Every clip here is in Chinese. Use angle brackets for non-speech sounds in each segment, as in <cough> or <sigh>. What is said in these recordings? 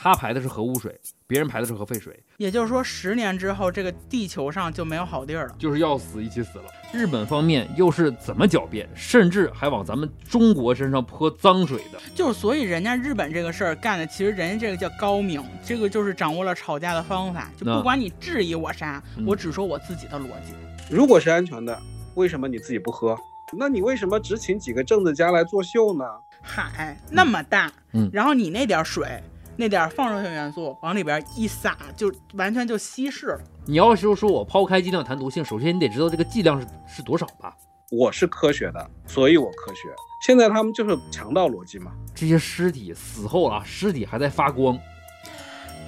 他排的是核污水，别人排的是核废水，也就是说，十年之后，这个地球上就没有好地儿了。就是要死一起死了。日本方面又是怎么狡辩，甚至还往咱们中国身上泼脏水的？就是所以人家日本这个事儿干的，其实人家这个叫高明，这个就是掌握了吵架的方法，就不管你质疑我啥，我只说我自己的逻辑。如果是安全的，为什么你自己不喝？那你为什么只请几个政治家来作秀呢？海那么大，嗯，然后你那点水，那点放射性元素往里边一撒，就完全就稀释了。你要是说我抛开剂量谈毒性，首先你得知道这个剂量是是多少吧？我是科学的，所以我科学。现在他们就是强盗逻辑嘛。这些尸体死后啊，尸体还在发光，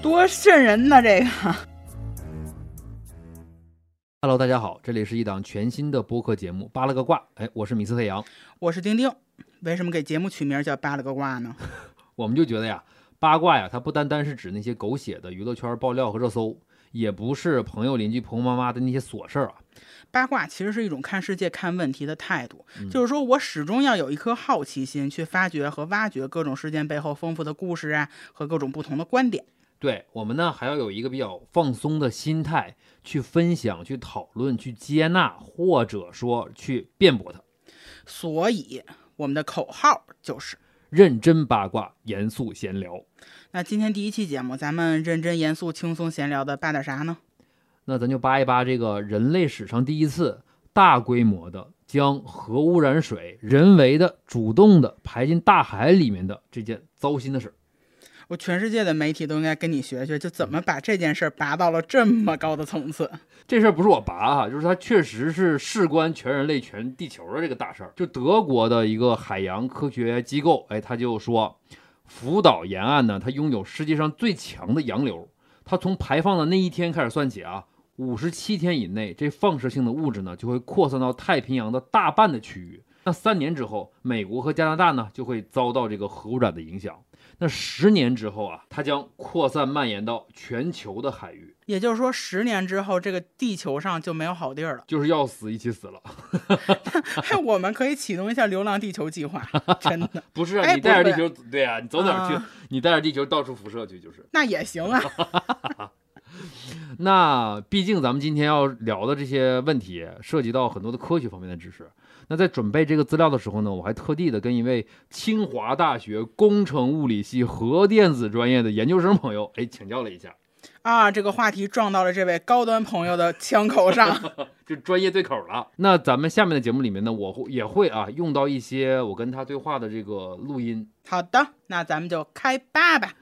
多瘆人呐！这个。<laughs> Hello，大家好，这里是一档全新的播客节目《扒了个卦》。哎，我是米斯特阳，我是丁丁。为什么给节目取名叫“扒了个卦”呢？<laughs> 我们就觉得呀，八卦呀，它不单单是指那些狗血的娱乐圈爆料和热搜，也不是朋友、邻居、婆婆妈妈的那些琐事儿啊。八卦其实是一种看世界、看问题的态度，就是说我始终要有一颗好奇心，去发掘和挖掘各种事件背后丰富的故事啊，和各种不同的观点。对我们呢，还要有一个比较放松的心态，去分享、去讨论、去接纳，或者说去辩驳它。所以我们的口号就是认真八卦，严肃闲聊。那今天第一期节目，咱们认真、严肃、轻松闲聊的扒点啥呢？那咱就扒一扒这个人类史上第一次大规模的将核污染水人为的、主动的排进大海里面的这件糟心的事儿。我全世界的媒体都应该跟你学学，就怎么把这件事儿拔到了这么高的层次。这事儿不是我拔哈，就是它确实是事关全人类、全地球的这个大事儿。就德国的一个海洋科学机构，哎，他就说，福岛沿岸呢，它拥有世界上最强的洋流。它从排放的那一天开始算起啊，五十七天以内，这放射性的物质呢，就会扩散到太平洋的大半的区域。那三年之后，美国和加拿大呢，就会遭到这个核污染的影响。那十年之后啊，它将扩散蔓延到全球的海域。也就是说，十年之后，这个地球上就没有好地儿了，就是要死一起死了。<laughs> 我们可以启动一下“流浪地球”计划，真的不是你带着地球，对呀，你走哪儿去？你带着地球到处辐射去，就是那也行啊。<laughs> 那毕竟咱们今天要聊的这些问题，涉及到很多的科学方面的知识。那在准备这个资料的时候呢，我还特地的跟一位清华大学工程物理系核电子专业的研究生朋友，哎，请教了一下。啊，这个话题撞到了这位高端朋友的枪口上，<laughs> 就专业对口了。那咱们下面的节目里面呢，我会也会啊用到一些我跟他对话的这个录音。好的，那咱们就开吧吧。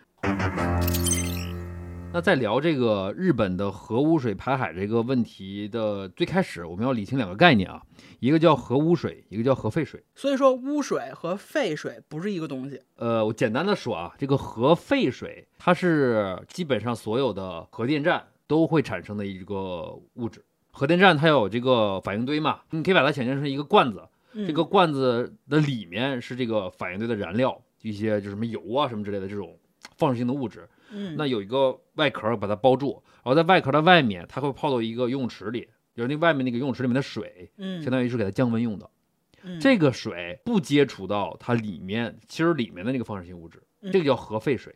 那在聊这个日本的核污水排海这个问题的最开始，我们要理清两个概念啊，一个叫核污水，一个叫核废水。所以说，污水和废水不是一个东西。呃，我简单的说啊，这个核废水它是基本上所有的核电站都会产生的一个物质。核电站它有这个反应堆嘛，你可以把它想象成一个罐子，这个罐子的里面是这个反应堆的燃料，一些就什么油啊什么之类的这种放射性的物质。嗯，那有一个外壳把它包住，然后在外壳的外面，它会泡到一个游泳池里，就是那外面那个游泳池里面的水，嗯，相当于是给它降温用的。这个水不接触到它里面，其实里面的那个放射性物质，这个叫核废水。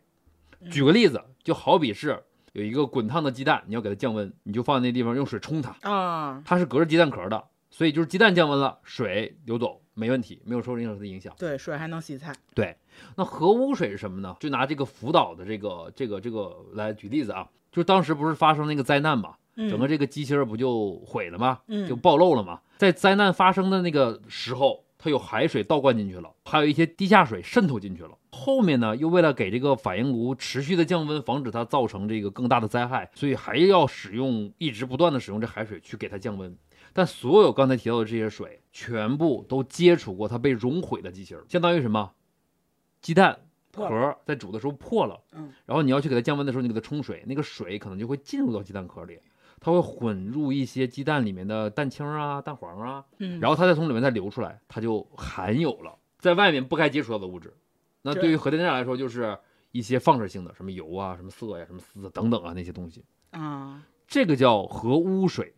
举个例子，就好比是有一个滚烫的鸡蛋，你要给它降温，你就放在那地方用水冲它。啊，它是隔着鸡蛋壳的，所以就是鸡蛋降温了，水流走没问题，没有受任何的影响。对，水还能洗菜。对。那核污水是什么呢？就拿这个福岛的这个这个这个来举例子啊，就当时不是发生那个灾难嘛，整个这个机芯不就毁了吗？就暴露了嘛。在灾难发生的那个时候，它有海水倒灌进去了，还有一些地下水渗透进去了。后面呢，又为了给这个反应炉持续的降温，防止它造成这个更大的灾害，所以还要使用一直不断的使用这海水去给它降温。但所有刚才提到的这些水，全部都接触过它被熔毁的机芯，相当于什么？鸡蛋壳在煮的时候破了，嗯，然后你要去给它降温的时候，你给它冲水，那个水可能就会进入到鸡蛋壳里，它会混入一些鸡蛋里面的蛋清啊、蛋黄啊，嗯，然后它再从里面再流出来，它就含有了在外面不该接触到的物质。那对于核电站来说，就是一些放射性的，什么油啊、什么色呀、什么丝等等啊那些东西啊，这个叫核污水，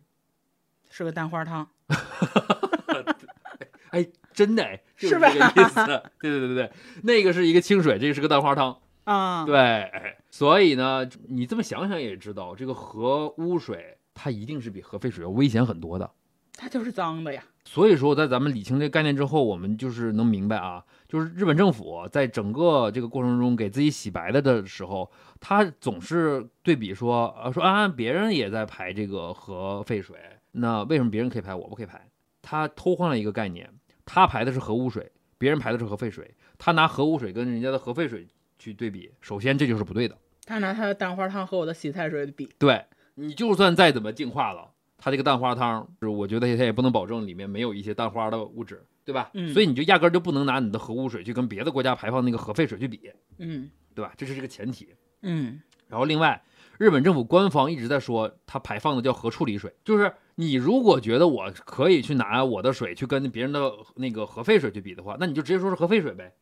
是个蛋花汤。<laughs> <laughs> 哎。真的哎，<laughs> 是这个意思。对对对对对，那个是一个清水，这个是个蛋花汤啊。对，哎，所以呢，你这么想想也知道，这个核污水它一定是比核废水要危险很多的。它就是脏的呀。所以说，在咱们理清这个概念之后，我们就是能明白啊，就是日本政府在整个这个过程中给自己洗白了的时候，他总是对比说，啊，说啊，别人也在排这个核废水，那为什么别人可以排，我不可以排？他偷换了一个概念，他排的是核污水，别人排的是核废水，他拿核污水跟人家的核废水去对比，首先这就是不对的。他拿他的蛋花汤和我的洗菜水比，对你就算再怎么净化了。他这个蛋花汤，是我觉得他也不能保证里面没有一些蛋花的物质，对吧？嗯。所以你就压根就不能拿你的核污水去跟别的国家排放那个核废水去比，嗯，对吧？这是这个前提。嗯。然后另外，日本政府官方一直在说，它排放的叫核处理水，就是你如果觉得我可以去拿我的水去跟别人的那个核废水去比的话，那你就直接说是核废水呗。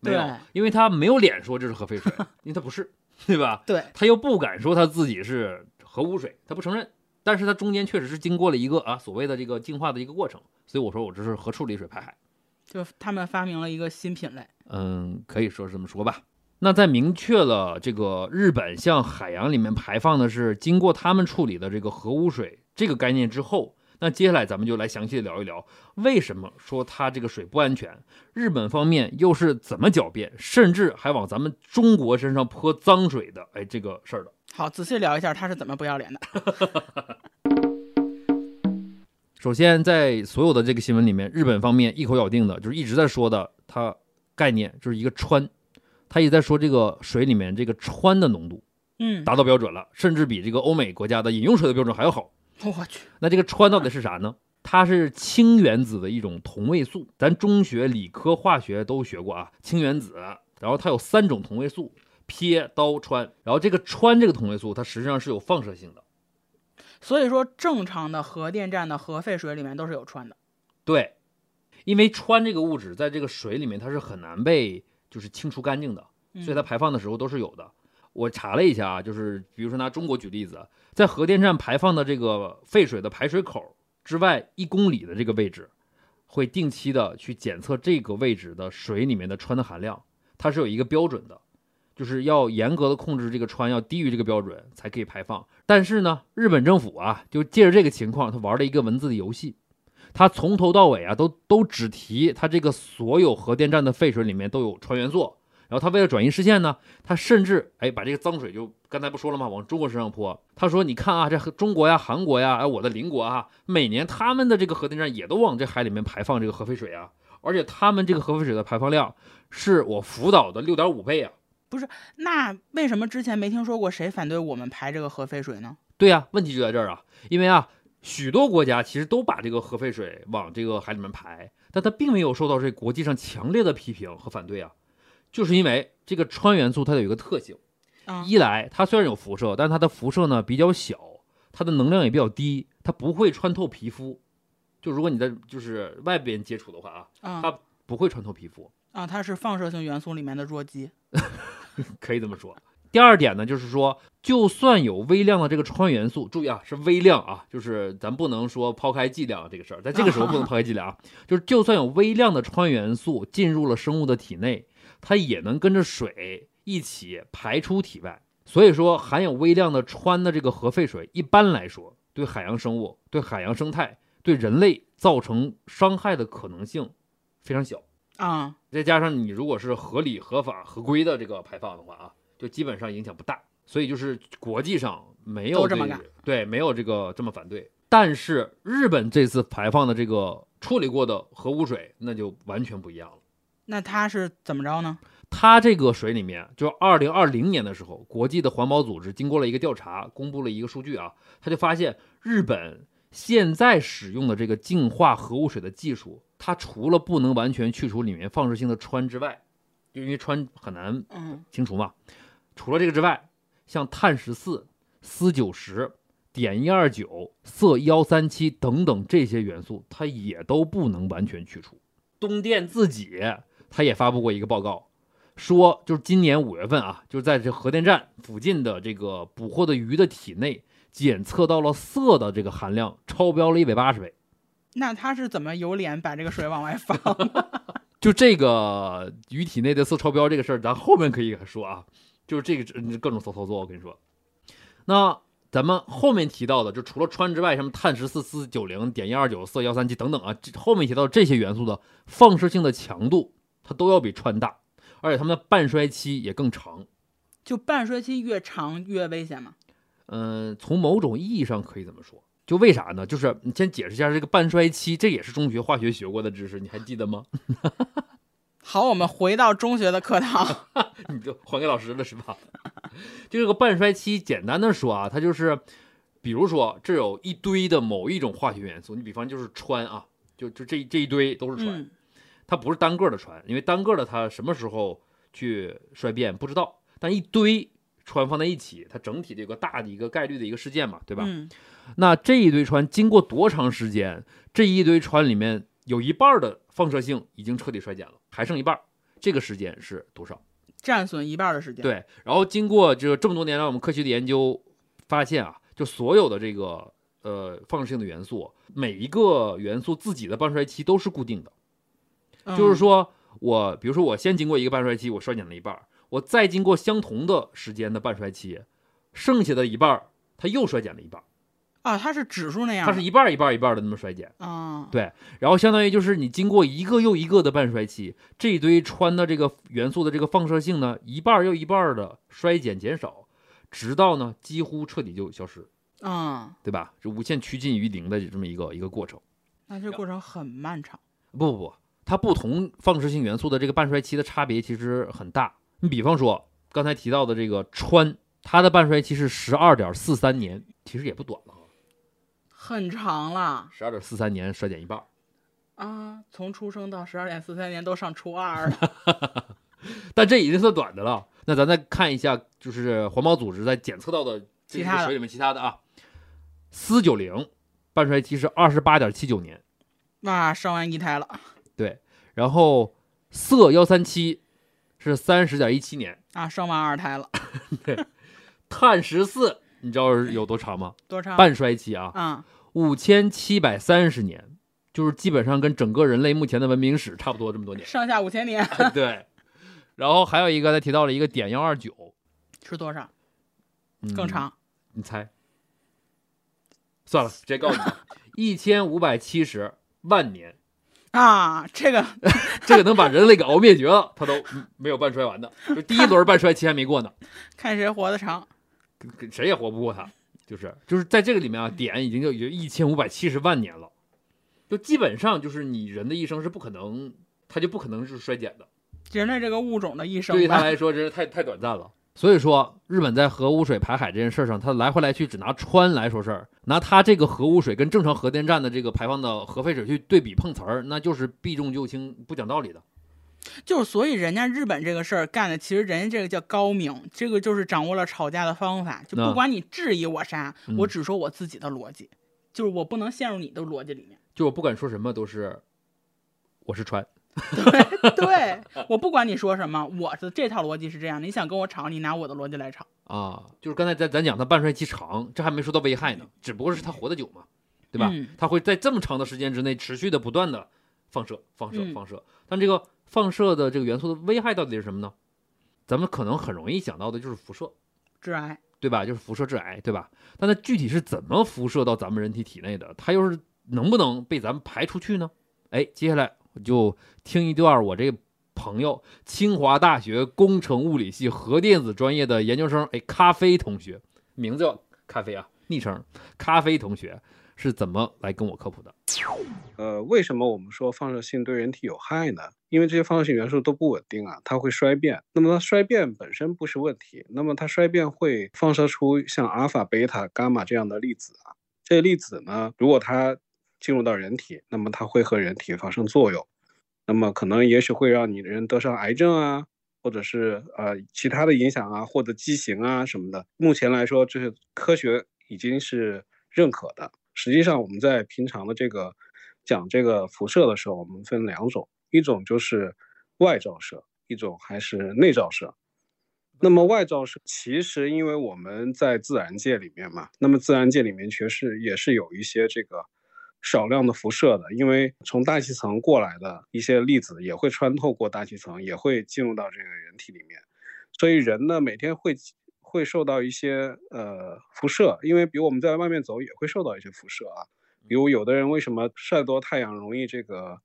没有，因为他没有脸说这是核废水，因为他不是，对吧？对。他又不敢说他自己是核污水，他不承认。但是它中间确实是经过了一个啊所谓的这个净化的一个过程，所以我说我这是核处理水排海，就他们发明了一个新品类，嗯，可以说是这么说吧。那在明确了这个日本向海洋里面排放的是经过他们处理的这个核污水这个概念之后，那接下来咱们就来详细的聊一聊为什么说它这个水不安全，日本方面又是怎么狡辩，甚至还往咱们中国身上泼脏水的，哎，这个事儿的。好，仔细聊一下他是怎么不要脸的。<laughs> 首先，在所有的这个新闻里面，日本方面一口咬定的就是一直在说的，它概念就是一个氚，他也在说这个水里面这个氚的浓度，嗯，达到标准了，甚至比这个欧美国家的饮用水的标准还要好。我去，那这个氚到底是啥呢？它是氢原子的一种同位素，咱中学理科化学都学过啊，氢原子，然后它有三种同位素。撇刀氚，然后这个氚这个同位素，它实际上是有放射性的，所以说正常的核电站的核废水里面都是有氚的。对，因为氚这个物质在这个水里面它是很难被就是清除干净的，所以它排放的时候都是有的。我查了一下啊，就是比如说拿中国举例子，在核电站排放的这个废水的排水口之外一公里的这个位置，会定期的去检测这个位置的水里面的氚的含量，它是有一个标准的。就是要严格的控制这个氚，要低于这个标准才可以排放。但是呢，日本政府啊，就借着这个情况，他玩了一个文字的游戏。他从头到尾啊，都都只提他这个所有核电站的废水里面都有氚元素。然后他为了转移视线呢，他甚至哎把这个脏水就刚才不说了吗？往中国身上泼。他说：“你看啊，这中国呀、韩国呀，哎我的邻国啊，每年他们的这个核电站也都往这海里面排放这个核废水啊，而且他们这个核废水的排放量是我福岛的六点五倍啊。”不是，那为什么之前没听说过谁反对我们排这个核废水呢？对呀，问题就在这儿啊，因为啊，许多国家其实都把这个核废水往这个海里面排，但它并没有受到这国际上强烈的批评和反对啊，就是因为这个氚元素它有一个特性，一来它虽然有辐射，但它的辐射呢比较小，它的能量也比较低，它不会穿透皮肤，就如果你在就是外边接触的话啊，它不会穿透皮肤。啊，它是放射性元素里面的弱鸡。<laughs> 可以这么说。第二点呢，就是说，就算有微量的这个氚元素，注意啊，是微量啊，就是咱不能说抛开剂量这个事儿，在这个时候不能 <laughs> 抛开剂量啊，就是就算有微量的氚元素进入了生物的体内，它也能跟着水一起排出体外。所以说，含有微量的氚的这个核废水，一般来说对海洋生物、对海洋生态、对人类造成伤害的可能性非常小。啊，再加上你如果是合理、合法、合规的这个排放的话啊，就基本上影响不大。所以就是国际上没有这么对，没有这个这么反对。但是日本这次排放的这个处理过的核污水，那就完全不一样了。那它是怎么着呢？它这个水里面，就二零二零年的时候，国际的环保组织经过了一个调查，公布了一个数据啊，他就发现日本现在使用的这个净化核污水的技术。它除了不能完全去除里面放射性的氚之外，就因为氚很难清除嘛。除了这个之外，像碳十四、铯九十、碘一二九、铯幺三七等等这些元素，它也都不能完全去除。东电自己它也发布过一个报告，说就是今年五月份啊，就是在这核电站附近的这个捕获的鱼的体内检测到了铯的这个含量超标了一百八十倍。那他是怎么有脸把这个水往外放？<laughs> 就这个鱼体内的色超标这个事儿，咱后面可以说啊。就是这个各种骚操作。我跟你说，那咱们后面提到的，就除了氚之外，什么碳十四、四九零、点一二九、四幺三七等等啊，这后面提到这些元素的放射性的强度，它都要比氚大，而且它们的半衰期也更长。就半衰期越长越危险吗？嗯，从某种意义上可以这么说。就为啥呢？就是你先解释一下这个半衰期，这也是中学化学学过的知识，你还记得吗？<laughs> 好，我们回到中学的课堂，<laughs> 你就还给老师了是吧？就这个半衰期，简单的说啊，它就是，比如说这有一堆的某一种化学元素，你比方就是氚啊，就就这这一堆都是氚，它不是单个的氚，因为单个的它什么时候去衰变不知道，但一堆氚放在一起，它整体的一个大的一个概率的一个事件嘛，对吧？那这一堆氚经过多长时间？这一堆氚里面有一半的放射性已经彻底衰减了，还剩一半，这个时间是多少？战损一半的时间。对，然后经过这这么多年来我们科学的研究，发现啊，就所有的这个呃放射性的元素，每一个元素自己的半衰期都是固定的。就是说我比如说我先经过一个半衰期，我衰减了一半，我再经过相同的时间的半衰期，剩下的一半它又衰减了一半。啊，它是指数那样，它是一半一半一半的那么衰减啊。对，然后相当于就是你经过一个又一个的半衰期，这一堆氚的这个元素的这个放射性呢，一半又一半的衰减减少，直到呢几乎彻底就消失啊，对吧？就无限趋近于零的这么一个一个过程。那这过程很漫长。不不不，它不同放射性元素的这个半衰期的差别其实很大。你比方说刚才提到的这个氚，它的半衰期是十二点四三年，其实也不短了。很长了，十二点四三年衰减一半啊！从出生到十二点四三年都上初二了，<laughs> 但这已经算短的了。那咱再看一下，就是环保组织在检测到的其他水里面其他的啊，四九零半衰期是二十八点七九年，那，生完一胎了。对，然后色幺三七是三十点一七年啊，生完二胎了。<laughs> 对，碳十四你知道有多长吗？多长？半衰期啊。嗯。五千七百三十年，就是基本上跟整个人类目前的文明史差不多这么多年，上下五千年。对，然后还有一个，他提到了一个点幺二九，是多少？更长？你猜？算了，直接告诉你，<laughs> 一千五百七十万年。啊，这个这个能把人类给熬灭绝了，他都没有半衰完的，就第一轮半衰期还没过呢。<laughs> 看谁活得长，谁也活不过他。就是就是在这个里面啊，碘已经就有一千五百七十万年了，就基本上就是你人的一生是不可能，它就不可能是衰减的。人类这个物种的一生，对于他来说真是太太短暂了。所以说，日本在核污水排海这件事上，他来回来去只拿川来说事儿，拿他这个核污水跟正常核电站的这个排放的核废水去对比碰瓷儿，那就是避重就轻、不讲道理的。就是，所以人家日本这个事儿干的，其实人家这个叫高明，这个就是掌握了吵架的方法，就不管你质疑我啥，我只说我自己的逻辑，就是我不能陷入你的逻辑里面，就我不管说什么都是，我是川，<laughs> 对对，我不管你说什么，我的这套逻辑是这样，你想跟我吵，你拿我的逻辑来吵。啊，就是刚才咱咱讲他半衰期长，这还没说到危害呢，只不过是他活得久嘛，对吧？他会在这么长的时间之内持续的不断的放射放射放射，但这个。放射的这个元素的危害到底是什么呢？咱们可能很容易想到的就是辐射，致癌，对吧？就是辐射致癌，对吧？但它具体是怎么辐射到咱们人体体内的？它又是能不能被咱们排出去呢？哎，接下来我就听一段我这个朋友，清华大学工程物理系核电子专业的研究生，哎，咖啡同学，名字叫咖啡啊，昵称咖啡同学。是怎么来跟我科普的？呃，为什么我们说放射性对人体有害呢？因为这些放射性元素都不稳定啊，它会衰变。那么它衰变本身不是问题，那么它衰变会放射出像阿尔法、贝塔、伽马这样的粒子啊。这些粒子呢，如果它进入到人体，那么它会和人体发生作用，那么可能也许会让你的人得上癌症啊，或者是呃其他的影响啊，或者畸形啊什么的。目前来说，这是科学已经是认可的。实际上，我们在平常的这个讲这个辐射的时候，我们分两种，一种就是外照射，一种还是内照射。那么外照射其实因为我们在自然界里面嘛，那么自然界里面确实也是有一些这个少量的辐射的，因为从大气层过来的一些粒子也会穿透过大气层，也会进入到这个人体里面。所以人呢每天会会受到一些呃辐射，因为比如我们在外面走也会受到一些辐射啊。比如有的人为什么晒多太阳容易这个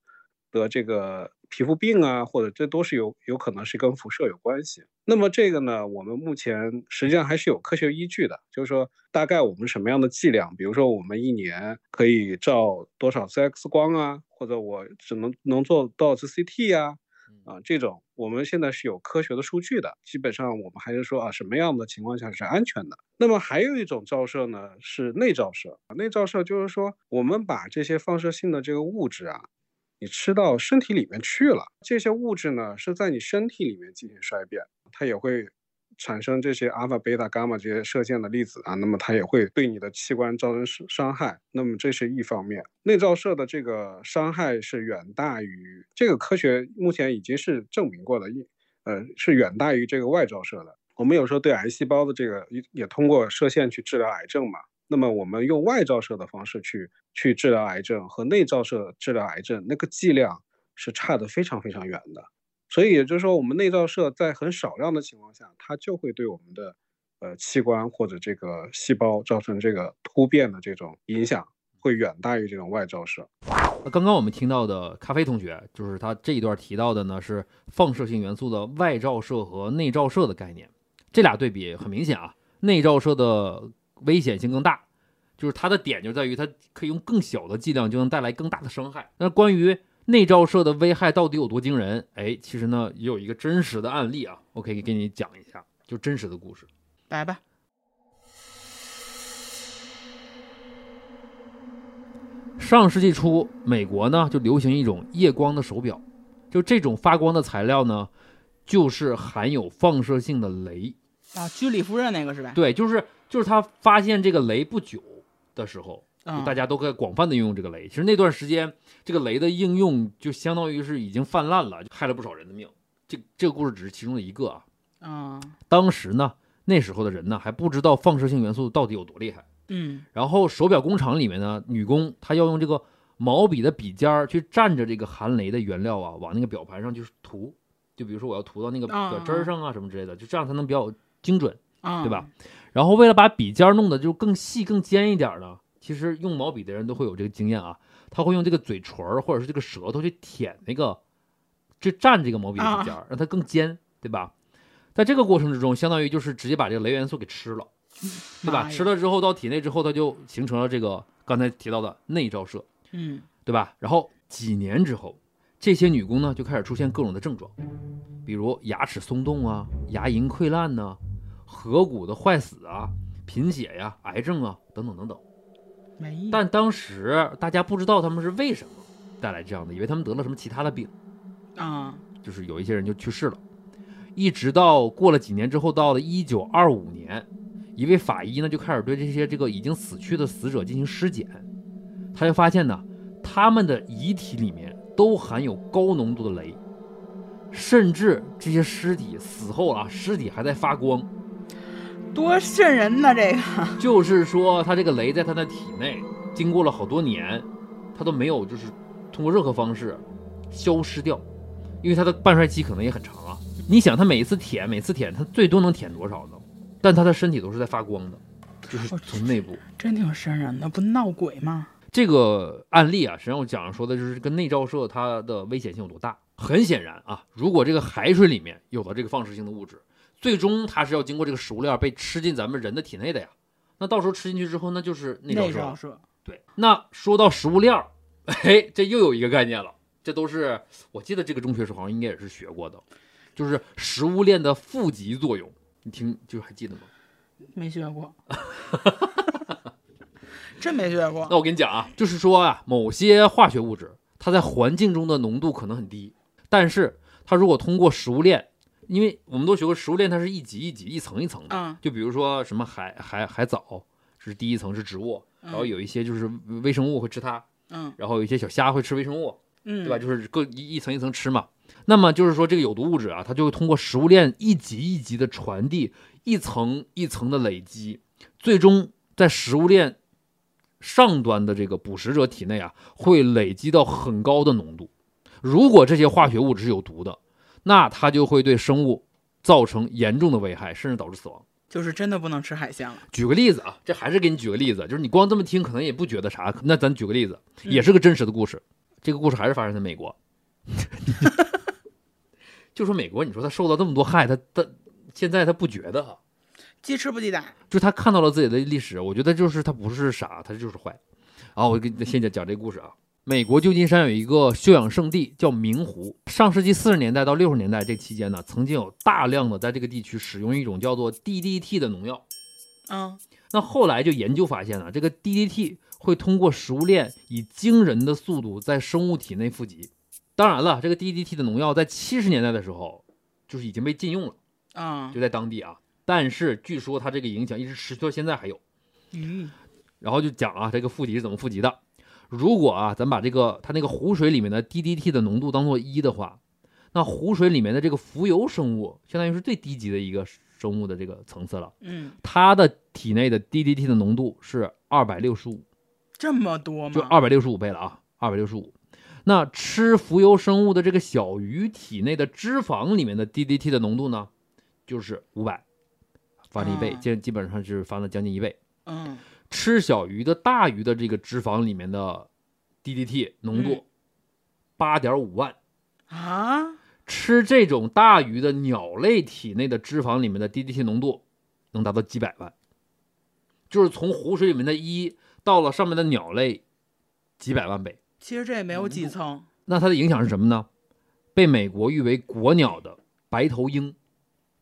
得这个皮肤病啊，或者这都是有有可能是跟辐射有关系。那么这个呢，我们目前实际上还是有科学依据的，就是说大概我们什么样的剂量，比如说我们一年可以照多少次 X 光啊，或者我只能能做多少次 CT 呀。啊，这种我们现在是有科学的数据的，基本上我们还是说啊，什么样的情况下是安全的。那么还有一种照射呢，是内照射。内照射就是说，我们把这些放射性的这个物质啊，你吃到身体里面去了，这些物质呢是在你身体里面进行衰变，它也会。产生这些阿尔法、贝塔、伽马这些射线的粒子啊，那么它也会对你的器官造成伤伤害。那么这是一方面，内照射的这个伤害是远大于这个科学目前已经是证明过的，一呃是远大于这个外照射的。我们有时候对癌细胞的这个也也通过射线去治疗癌症嘛。那么我们用外照射的方式去去治疗癌症和内照射治疗癌症，那个剂量是差的非常非常远的。所以也就是说，我们内照射在很少量的情况下，它就会对我们的呃器官或者这个细胞造成这个突变的这种影响，会远大于这种外照射。刚刚我们听到的咖啡同学，就是他这一段提到的呢，是放射性元素的外照射和内照射的概念。这俩对比很明显啊，内照射的危险性更大，就是它的点就在于它可以用更小的剂量就能带来更大的伤害。那关于内照射的危害到底有多惊人？哎，其实呢，也有一个真实的案例啊，我可以给你讲一下，就真实的故事。来吧。上世纪初，美国呢就流行一种夜光的手表，就这种发光的材料呢，就是含有放射性的镭啊。居里夫人那个是吧？对，就是就是他发现这个镭不久的时候。大家都在广泛的应用这个雷，其实那段时间这个雷的应用就相当于是已经泛滥了，害了不少人的命。这这个故事只是其中的一个啊。啊，当时呢，那时候的人呢还不知道放射性元素到底有多厉害。嗯。然后手表工厂里面呢，女工她要用这个毛笔的笔尖儿去蘸着这个含雷的原料啊，往那个表盘上去涂。就比如说我要涂到那个表针儿上啊什么之类的，就这样才能比较精准，对吧？然后为了把笔尖弄得就更细更尖一点呢。其实用毛笔的人都会有这个经验啊，他会用这个嘴唇儿或者是这个舌头去舔那个，去蘸这个毛笔的笔尖儿，让它更尖，对吧？在这个过程之中，相当于就是直接把这个镭元素给吃了，对吧？吃了之后到体内之后，它就形成了这个刚才提到的内照射，嗯，对吧？然后几年之后，这些女工呢就开始出现各种的症状，比如牙齿松动啊、牙龈溃烂呐、颌骨的坏死啊、贫血呀、癌症啊等等等等。但当时大家不知道他们是为什么带来这样的，以为他们得了什么其他的病，啊，就是有一些人就去世了。一直到过了几年之后，到了一九二五年，一位法医呢就开始对这些这个已经死去的死者进行尸检，他就发现呢，他们的遗体里面都含有高浓度的镭，甚至这些尸体死后啊，尸体还在发光。多瘆人呢！这个 <laughs> 就是说，他这个雷在他的体内经过了好多年，他都没有就是通过任何方式消失掉，因为他的半衰期可能也很长啊。你想，他每一次舔，每次舔，他最多能舔多少呢？但他的身体都是在发光的，就是从内部。真挺瘆人的，不闹鬼吗？这个案例啊，实际上我讲说的就是跟内照射它的危险性有多大。很显然啊，如果这个海水里面有了这个放射性的物质。最终它是要经过这个食物链被吃进咱们人的体内的呀，那到时候吃进去之后，那就是内照射。对，那说到食物链儿，<laughs> 哎，这又有一个概念了。这都是我记得这个中学时候好像应该也是学过的，就是食物链的负极作用。你听，就还记得吗？没学过，<laughs> 真没学过。那我跟你讲啊，就是说啊，某些化学物质它在环境中的浓度可能很低，但是它如果通过食物链。因为我们都学过食物链，它是一级一级、一层一层的。嗯，就比如说什么海海海藻是第一层是植物，然后有一些就是微生物会吃它。嗯，然后有一些小虾会吃微生物。嗯，对吧？就是各一一层一层吃嘛。那么就是说这个有毒物质啊，它就会通过食物链一级一级的传递，一层一层的累积，最终在食物链上端的这个捕食者体内啊，会累积到很高的浓度。如果这些化学物质是有毒的。那它就会对生物造成严重的危害，甚至导致死亡。就是真的不能吃海鲜了。举个例子啊，这还是给你举个例子，就是你光这么听可能也不觉得啥。那咱举个例子，也是个真实的故事。这个故事还是发生在美国。<laughs> 就说美国，你说他受到这么多害，他他现在他不觉得哈？鸡吃不鸡打，就他看到了自己的历史，我觉得就是他不是傻，他就是坏。好，我给你先讲讲这个故事啊。美国旧金山有一个休养圣地叫明湖。上世纪四十年代到六十年代这期间呢，曾经有大量的在这个地区使用一种叫做 DDT 的农药。嗯，那后来就研究发现了，这个 DDT 会通过食物链以惊人的速度在生物体内富集。当然了，这个 DDT 的农药在七十年代的时候就是已经被禁用了啊，就在当地啊。但是据说它这个影响一直持续到现在还有。嗯，然后就讲啊，这个富集是怎么富集的。如果啊，咱把这个它那个湖水里面的 DDT 的浓度当做一的话，那湖水里面的这个浮游生物，相当于是最低级的一个生物的这个层次了。嗯，它的体内的 DDT 的浓度是二百六十五，这么多吗？就二百六十五倍了啊，二百六十五。那吃浮游生物的这个小鱼体内的脂肪里面的 DDT 的浓度呢，就是五百，翻了一倍，基基本上是翻了将近一倍。嗯。吃小鱼的大鱼的这个脂肪里面的 DDT 浓度八点五万啊，吃这种大鱼的鸟类体内的脂肪里面的 DDT 浓度能达到几百万，就是从湖水里面的一到了上面的鸟类几百万倍。其实这也没有几层。那它的影响是什么呢？被美国誉为国鸟的白头鹰，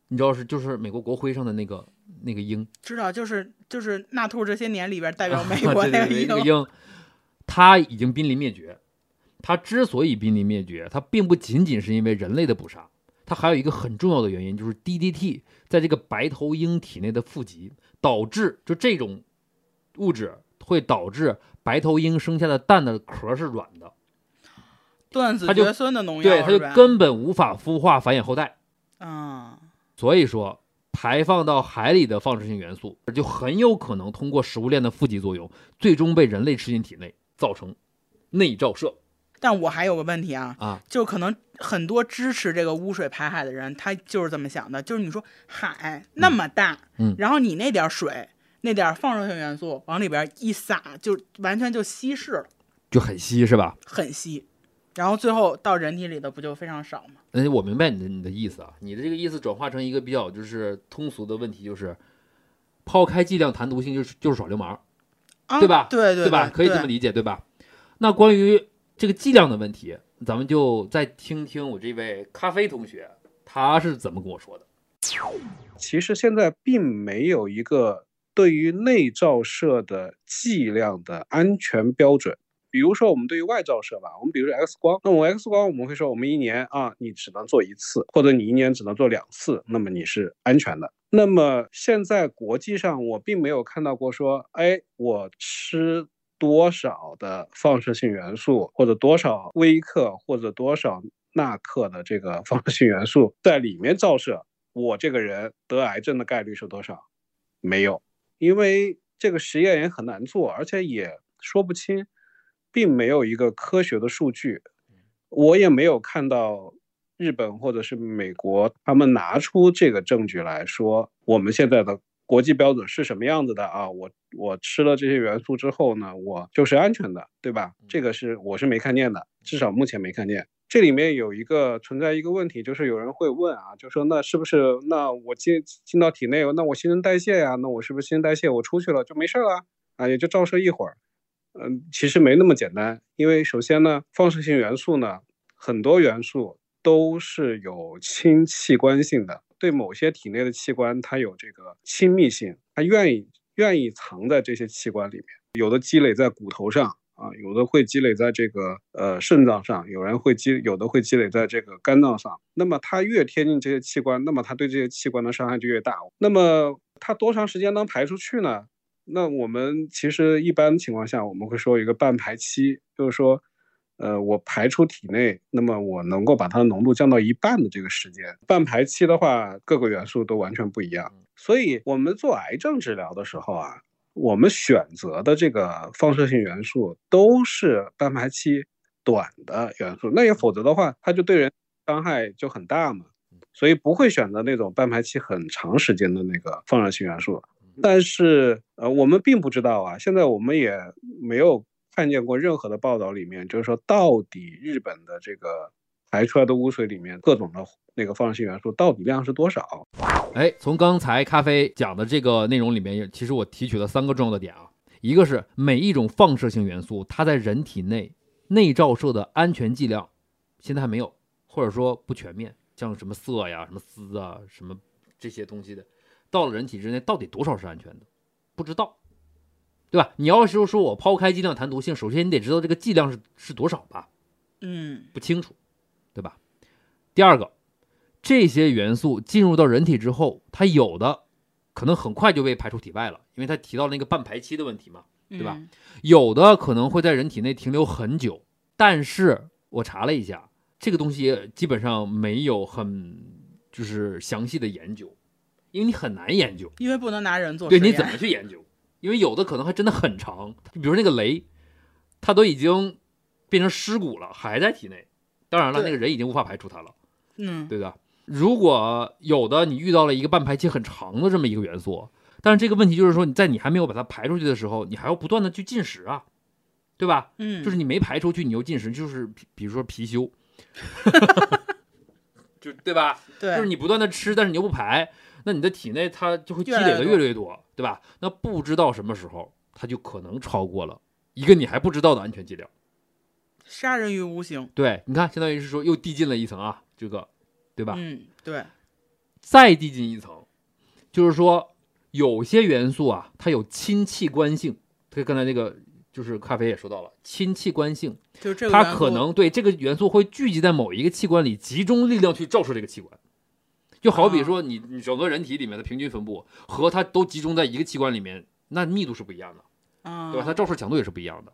你知道是就是美国国徽上的那个。那个鹰知道，就是就是纳兔这些年里边代表美 <laughs> 国那个 <laughs> 鹰，它已经濒临灭绝。它之所以濒临灭绝，它并不仅仅是因为人类的捕杀，它还有一个很重要的原因，就是 DDT 在这个白头鹰体内的富集，导致就这种物质会导致白头鹰生下的蛋的壳是软的，断子绝孙的农药，对，它就根本无法孵化繁衍后代。啊，所以说。排放到海里的放射性元素，就很有可能通过食物链的负极作用，最终被人类吃进体内，造成内照射。但我还有个问题啊啊，就可能很多支持这个污水排海的人，他就是这么想的，就是你说海那么大，嗯，然后你那点水，那点放射性元素往里边一撒，就完全就稀释了，就很稀是吧？很稀。然后最后到人体里的不就非常少吗？嗯，我明白你的你的意思啊，你的这个意思转化成一个比较就是通俗的问题，就是抛开剂量谈毒性，就是就是耍流氓，对吧？对对对吧？可以这么理解对吧？那关于这个剂量的问题，咱们就再听听我这位咖啡同学他是怎么跟我说的。其实现在并没有一个对于内照射的剂量的安全标准。比如说，我们对于外照射吧，我们比如说 X 光，那我 X 光我们会说，我们一年啊，你只能做一次，或者你一年只能做两次，那么你是安全的。那么现在国际上，我并没有看到过说，哎，我吃多少的放射性元素，或者多少微克或者多少纳克的这个放射性元素在里面照射，我这个人得癌症的概率是多少？没有，因为这个实验也很难做，而且也说不清。并没有一个科学的数据，我也没有看到日本或者是美国他们拿出这个证据来说，我们现在的国际标准是什么样子的啊？我我吃了这些元素之后呢，我就是安全的，对吧？这个是我是没看见的，至少目前没看见。这里面有一个存在一个问题，就是有人会问啊，就说那是不是那我进进到体内，那我新陈代谢呀，那我是不是新陈代谢我出去了就没事了啊？也就照射一会儿。嗯，其实没那么简单，因为首先呢，放射性元素呢，很多元素都是有亲器官性的，对某些体内的器官，它有这个亲密性，它愿意愿意藏在这些器官里面，有的积累在骨头上啊，有的会积累在这个呃肾脏上，有人会积，有的会积累在这个肝脏上。那么它越贴近这些器官，那么它对这些器官的伤害就越大。那么它多长时间能排出去呢？那我们其实一般情况下，我们会说一个半排期，就是说，呃，我排出体内，那么我能够把它的浓度降到一半的这个时间。半排期的话，各个元素都完全不一样。所以，我们做癌症治疗的时候啊，我们选择的这个放射性元素都是半排期短的元素。那也否则的话，它就对人伤害就很大嘛。所以不会选择那种半排期很长时间的那个放射性元素。但是，呃，我们并不知道啊，现在我们也没有看见过任何的报道里面，就是说到底日本的这个排出来的污水里面各种的那个放射性元素到底量是多少？哎，从刚才咖啡讲的这个内容里面，其实我提取了三个重要的点啊，一个是每一种放射性元素它在人体内内照射的安全剂量现在还没有，或者说不全面，像什么铯呀、什么丝啊、什么这些东西的。到了人体之内，到底多少是安全的？不知道，对吧？你要是说我抛开剂量谈毒性，首先你得知道这个剂量是是多少吧？嗯，不清楚，对吧？第二个，这些元素进入到人体之后，它有的可能很快就被排出体外了，因为它提到那个半排期的问题嘛，对吧？有的可能会在人体内停留很久，但是我查了一下，这个东西基本上没有很就是详细的研究。因为你很难研究，因为不能拿人做。对，你怎么去研究？因为有的可能还真的很长，比如那个雷，它都已经变成尸骨了，还在体内。当然了，那个人已经无法排除它了，嗯，对的？如果有的你遇到了一个半排期很长的这么一个元素，但是这个问题就是说，你在你还没有把它排出去的时候，你还要不断的去进食啊，对吧？嗯，就是你没排出去，你又进食，就是比如说貔貅，<laughs> 就对吧？对，就是你不断的吃，但是你又不排。那你的体内它就会积累的越来越多，对吧？那不知道什么时候它就可能超过了一个你还不知道的安全剂量，杀人于无形。对，你看，相当于是说又递进了一层啊，这个，对吧？嗯，对。再递进一层，就是说有些元素啊，它有亲器官性。它刚才那个就是咖啡也说到了亲器官性，就这个它可能对这个元素会聚集在某一个器官里，集中力量去照射这个器官。就好比说，你你整个人体里面的平均分布和它都集中在一个器官里面，那密度是不一样的，对吧？它照射强度也是不一样的，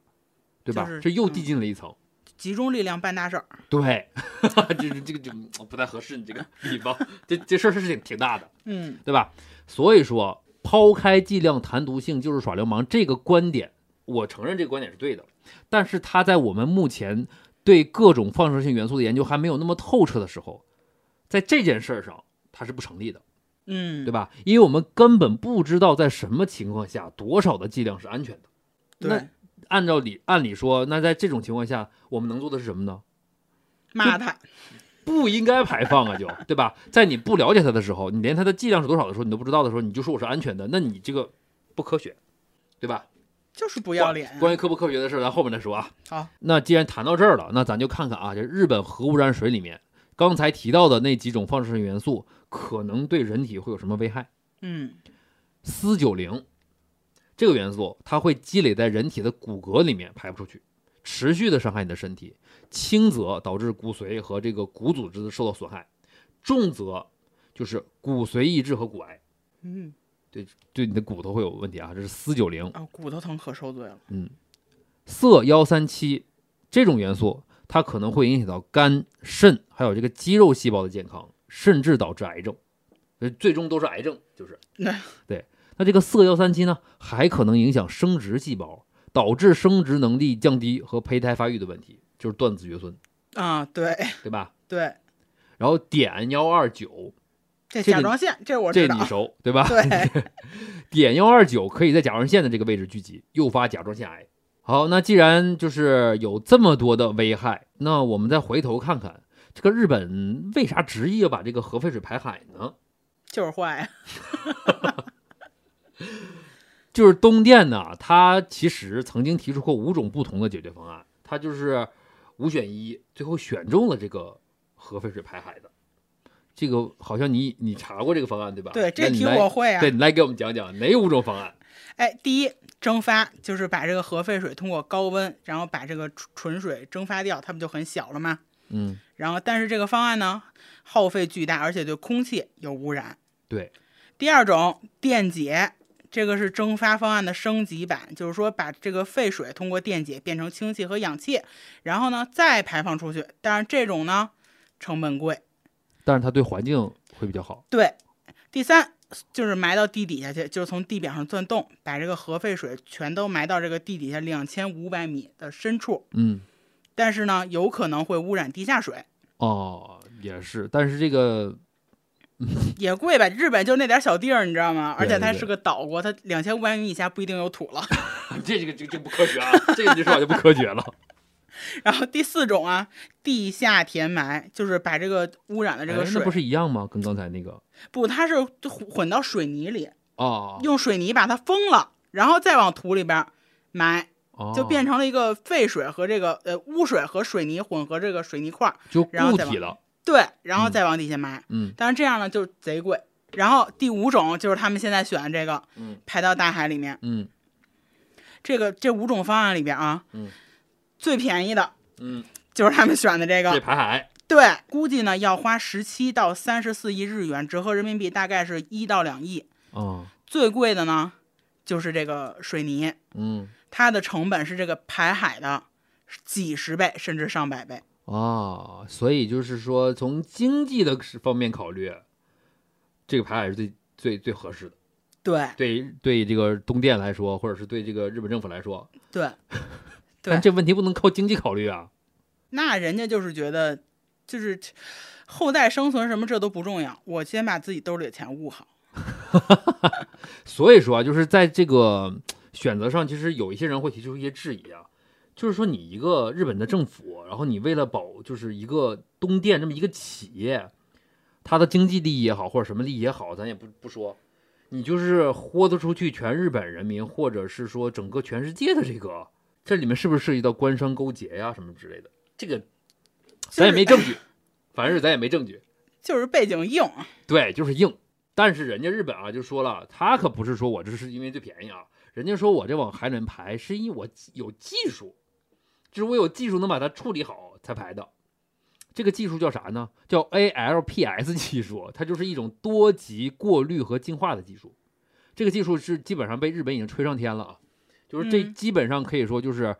对吧？这又递进了一层，集中力量办大事儿。对，<laughs> 这这个就不太合适，你这个 <laughs> 比方，这这事儿是挺挺大的，嗯，对吧？所以说，抛开剂量谈毒性就是耍流氓这个观点，我承认这个观点是对的，但是它在我们目前对各种放射性元素的研究还没有那么透彻的时候，在这件事儿上。它是不成立的，嗯，对吧？因为我们根本不知道在什么情况下多少的剂量是安全的。那，按照理按理说，那在这种情况下，我们能做的是什么呢？骂他，不应该排放啊，就对吧？在你不了解它的时候，你连它的剂量是多少的时候你都不知道的时候，你就说我是安全的，那你这个不科学，对吧？就是不要脸。关于科不科学的事，咱后面再说啊。好，那既然谈到这儿了，那咱就看看啊，这日本核污染水里面刚才提到的那几种放射性元素。可能对人体会有什么危害？嗯，四九零这个元素，它会积累在人体的骨骼里面，排不出去，持续的伤害你的身体。轻则导致骨髓和这个骨组织受到损害，重则就是骨髓抑制和骨癌。嗯，对，对你的骨头会有问题啊。这是四九零啊，骨头疼可受罪了。嗯，铯幺三七这种元素，它可能会影响到肝、肾还有这个肌肉细胞的健康。甚至导致癌症，最终都是癌症，就是对。那这个色幺三七呢，还可能影响生殖细胞，导致生殖能力降低和胚胎发育的问题，就是断子绝孙啊，对对吧？对。然后碘幺二九，这甲状腺，这我这你熟对吧？对。<laughs> 碘幺二九可以在甲状腺的这个位置聚集，诱发甲状腺癌。好，那既然就是有这么多的危害，那我们再回头看看。这个日本为啥执意要把这个核废水排海呢？就是坏，<laughs> 就是东电呢，它其实曾经提出过五种不同的解决方案，它就是五选一，最后选中了这个核废水排海的。这个好像你你查过这个方案对吧？对，这题我会啊。对你来给我们讲讲哪五种方案？哎，第一，蒸发，就是把这个核废水通过高温，然后把这个纯水蒸发掉，它不就很小了吗？嗯，然后但是这个方案呢，耗费巨大，而且对空气有污染。对，第二种电解，这个是蒸发方案的升级版，就是说把这个废水通过电解变成氢气和氧气，然后呢再排放出去。但是这种呢成本贵，但是它对环境会比较好。对，第三就是埋到地底下去，就是从地表上钻洞，把这个核废水全都埋到这个地底下两千五百米的深处。嗯。但是呢，有可能会污染地下水。哦，也是。但是这个 <laughs> <laughs> 也贵吧？日本就那点小地儿，你知道吗？而且它是个岛国，它两千五百米以下不一定有土了。<laughs> 这这个这这不科学啊，这个你说法就不科学了。然后第四种啊，地下填埋，就是把这个污染的这个水，哎那不是一样吗？跟刚才那个不，它是混混到水泥里，啊，用水泥把它封了，然后再往土里边埋，哦就变成了一个废水和这个呃污水和水泥混合这个水泥块儿，就然后再往固体了。对，然后再往底下埋。嗯但是这样呢就贼贵。然后第五种就是他们现在选的这个，嗯排到大海里面。嗯这个这五种方案里边啊，嗯最便宜的嗯，就是他们选的这这个。排海对，估计呢要花十七到三十四亿日元，折合人民币大概是一到两亿。哦，最贵的呢就是这个水泥，嗯它的成本是这个排海的几十倍甚至上百倍。哦，所以就是说，从经济的方面考虑，这个排海是最最最合适的。对对对，这个东电来说，或者是对这个日本政府来说，对对 <laughs> 但这问题不能靠经济考虑啊。那人家就是觉得，就是后代生存什么这都不重要，我先把自己兜里的钱捂好。<laughs> 所以说啊，就是在这个选择上，其实有一些人会提出一些质疑啊，就是说你一个日本的政府，然后你为了保就是一个东电这么一个企业，它的经济利益也好，或者什么利益也好，咱也不不说，你就是豁得出去全日本人民，或者是说整个全世界的这个，这里面是不是涉及到官商勾结呀、什么之类的？这个咱也没证据，反正是咱也没证据。就是背景硬，对，就是硬。但是人家日本啊就说了，他可不是说我这是因为最便宜啊，人家说我这往海里面排是因为我有技术，就是我有技术能把它处理好才排的。这个技术叫啥呢？叫 ALPS 技术，它就是一种多级过滤和净化的技术。这个技术是基本上被日本已经吹上天了啊，就是这嗯基本上可以说就是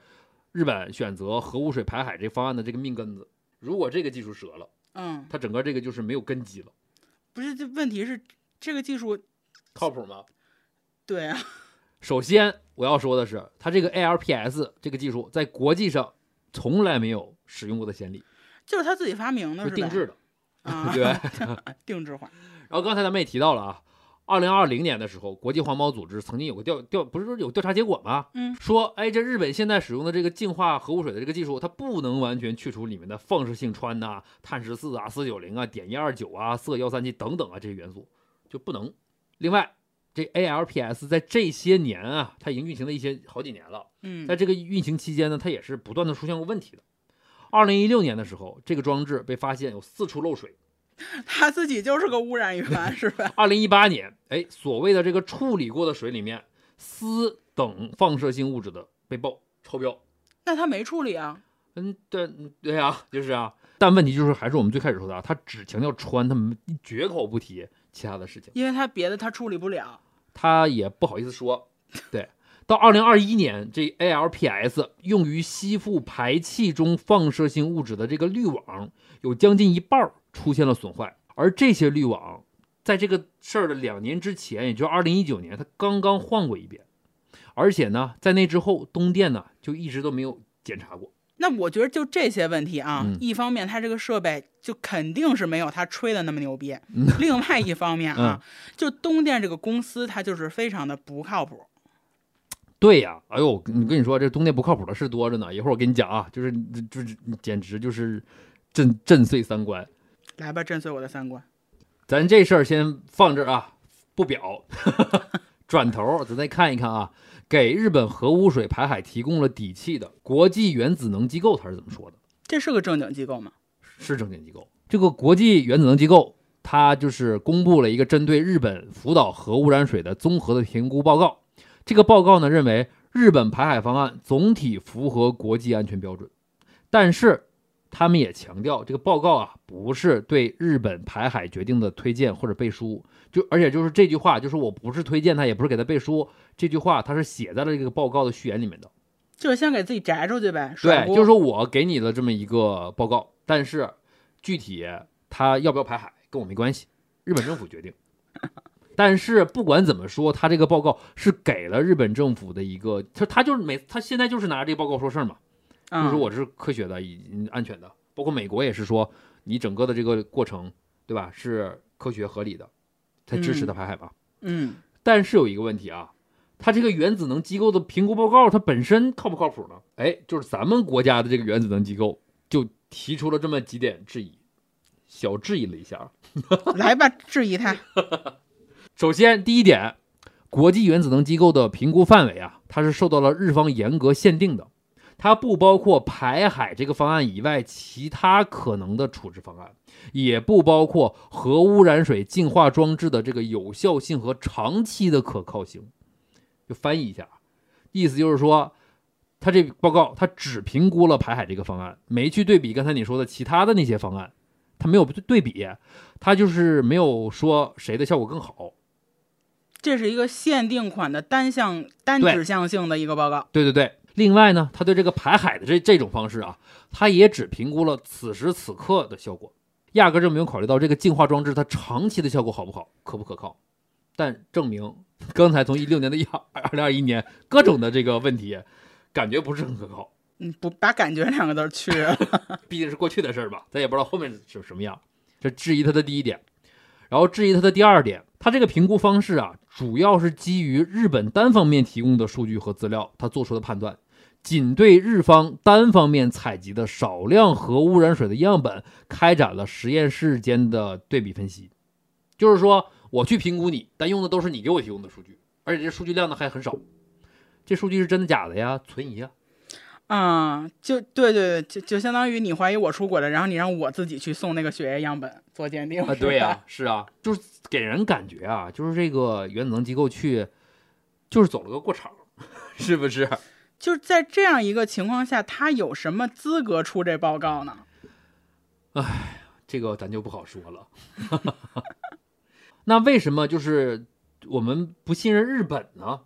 日本选择核污水排海这方案的这个命根子。如果这个技术折了，嗯，它整个这个就是没有根基了，不是，这问题是这个技术，靠谱吗？对啊，首先我要说的是，它这个 ALPS 这个技术在国际上从来没有使用过的先例，就是他自己发明的，是是定制的，啊，<laughs> 对。<laughs> 定制化，然后刚才咱们也提到了啊，二零二零年的时候，国际环保组织曾经有个调调，不是说有调查结果吗？嗯，说哎，这日本现在使用的这个净化核污水的这个技术，它不能完全去除里面的放射性氚呐、碳十四啊、四九零啊、碘一二九啊、铯幺三七等等啊这些元素就不能。另外，这 ALPS 在这些年啊，它已经运行了一些好几年了。嗯在这个运行期间呢，它也是不断的出现过问题的。二零一六年的时候，这个装置被发现有四处漏水。<laughs> 它自己就是个污染源，<laughs> 是吧？二零一八年，哎，所谓的这个处理过的水里面，铯等放射性物质的被曝超标。那它没处理啊，嗯，对，嗯对啊，就是啊。但问题就是，还是我们最开始说的啊，他只强调穿，他们绝口不提其他的事情，因为他别的他处理不了。他也不好意思说。对，到二零二一年，这 ALPS 用于吸附排气中放射性物质的这个滤网，有将近一半儿出现了损坏，而这些滤网在这个事儿的两年之前，也就是二零一九年，它刚刚换过一遍，而且呢，在那之后，东电呢就一直都没有检查过。那我觉得就这些问题啊，嗯一方面它这个设备就肯定是没有它吹的那么牛逼，嗯另外一方面啊，就东电这个公司它就是非常的不靠谱。对呀，哎呦，我跟你说，这东电不靠谱的事多着呢。一会儿我跟你讲啊，就是就是简直就是震震碎三观。来吧，震碎我的三观。咱这事儿先放这儿啊，不表。<laughs> 转头咱再看一看啊，给日本核污水排海提供了底气的国际原子能机构，他是怎么说的？这是个正经机构吗？是正经机构。这个国际原子能机构，它就是公布了一个针对日本福岛核污染水的综合的评估报告。这个报告呢认为，日本排海方案总体符合国际安全标准，但是他们也强调，这个报告啊不是对日本排海决定的推荐或者背书，就而且就是这句话，就是我不是推荐他，也不是给他背书，这句话他是写在了这个报告的序言里面的。就是先给自己摘出去呗。对，就是说我给你的这么一个报告，但是具体他要不要排海跟我没关系，日本政府决定。但是不管怎么说，他这个报告是给了日本政府的一个，他他就是每他现在就是拿这个报告说事儿嘛，就是我这是科学的、以安全的，包括美国也是说你整个的这个过程，对吧？是科学合理的，才支持的排海吧。嗯，但是有一个问题啊，它这个原子能机构的评估报告，它本身靠不靠谱呢？哎，就是咱们国家的这个原子能机构就提出了这么几点质疑，小质疑了一下。<laughs> 来吧，质疑他。首先，第一点，国际原子能机构的评估范围啊，它是受到了日方严格限定的，它不包括排海这个方案以外其他可能的处置方案，也不包括核污染水净化装置的这个有效性和长期的可靠性。就翻译一下，意思就是说，他这报告他只评估了排海这个方案，没去对比刚才你说的其他的那些方案，他没有对比，他就是没有说谁的效果更好。这是一个限定款的单向单指向性的一个报告。对对对。另外呢，他对这个排海的这这种方式啊，他也只评估了此时此刻的效果，压根就没有考虑到这个净化装置它长期的效果好不好，可不可靠。但证明。刚才从一六年的一二零二一年，各种的这个问题，感觉不是很可靠。嗯，不把“感觉”两个字去了，<laughs> 毕竟是过去的事儿吧，咱也不知道后面是什么样。这质疑他的第一点，然后质疑他的第二点，他这个评估方式啊，主要是基于日本单方面提供的数据和资料，他做出的判断，仅对日方单方面采集的少量核污染水的样本开展了实验室间的对比分析，就是说。我去评估你，但用的都是你给我提供的数据，而且这数据量呢还很少。这数据是真的假的呀？存疑啊！啊，就对对对，就就相当于你怀疑我出轨了，然后你让我自己去送那个血液样本做鉴定啊？对呀，<laughs> 是啊，就是给人感觉啊，就是这个原子能机构去，就是走了个过场，<laughs> 是不是？就是在这样一个情况下，他有什么资格出这报告呢？哎，这个咱就不好说了。<laughs> 那为什么就是我们不信任日本呢？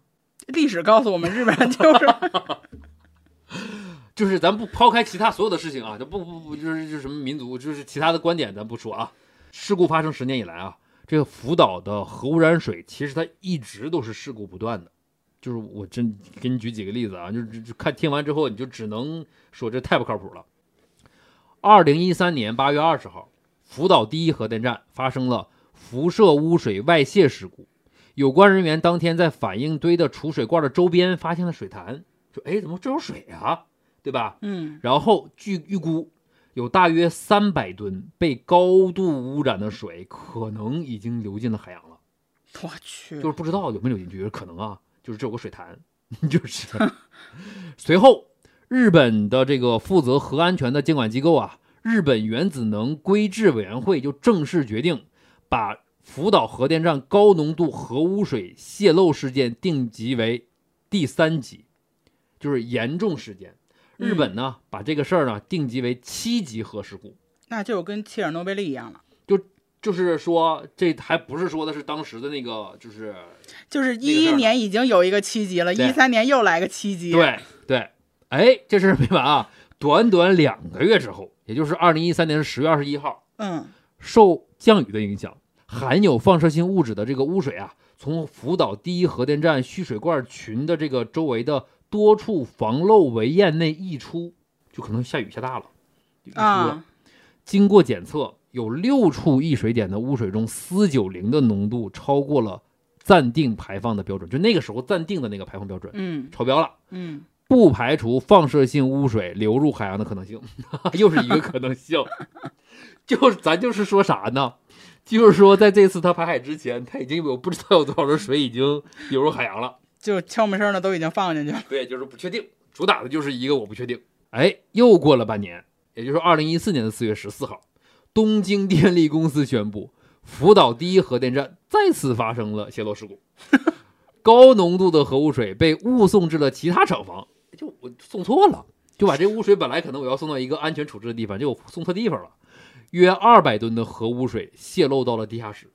历史告诉我们，日本人就是 <laughs> 就是，咱不抛开其他所有的事情啊，就不不不，就是就什么民族，就是其他的观点，咱不说啊。事故发生十年以来啊，这个福岛的核污染水其实它一直都是事故不断的。就是我真给你举几个例子啊，就是就看听完之后，你就只能说这太不靠谱了。二零一三年八月二十号，福岛第一核电站发生了。辐射污水外泄事故，有关人员当天在反应堆的储水罐的周边发现了水潭，说：“哎，怎么这有水啊？对吧？”嗯。然后据预估，有大约三百吨被高度污染的水可能已经流进了海洋了。我去，就是不知道有没有流进去，可能啊，就是这有个水潭，<laughs> 就是。随后，日本的这个负责核安全的监管机构啊，日本原子能规制委员会就正式决定。把福岛核电站高浓度核污水泄漏事件定级为第三级，就是严重事件。日本呢，把这个事儿呢定级为七级核事故，那就跟切尔诺贝利一样了。就就是说，这还不是说的是当时的那个，就是就是一一年已经有一个七级了，一三年又来个七级。对对，哎，这事儿没完啊！短短两个月之后，也就是二零一三年的十月二十一号，嗯，受降雨的影响。含有放射性物质的这个污水啊，从福岛第一核电站蓄水罐群的这个周围的多处防漏围堰内溢出，就可能下雨下大了，啊，经过检测，有六处溢水点的污水中，四九零的浓度超过了暂定排放的标准，就那个时候暂定的那个排放标准，嗯，超标了，嗯，不排除放射性污水流入海洋的可能性，<laughs> 又是一个可能性，<laughs> 就咱就是说啥呢？就是说，在这次他排海之前，他已经有不知道有多少的水已经流入海洋了，就悄没声的都已经放进去了。对，就是不确定，主打的就是一个我不确定。哎，又过了半年，也就是二零一四年的四月十四号，东京电力公司宣布，福岛第一核电站再次发生了泄漏事故，高浓度的核污水被误送至了其他厂房，就我送错了，就把这污水本来可能我要送到一个安全处置的地方，结果送错地方了。约二百吨的核污水泄漏到了地下室。